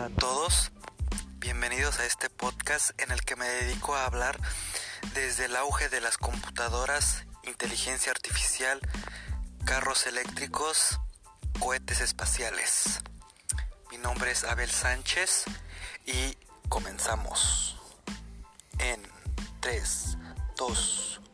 Hola a todos, bienvenidos a este podcast en el que me dedico a hablar desde el auge de las computadoras, inteligencia artificial, carros eléctricos, cohetes espaciales. Mi nombre es Abel Sánchez y comenzamos en 3, 2, 1.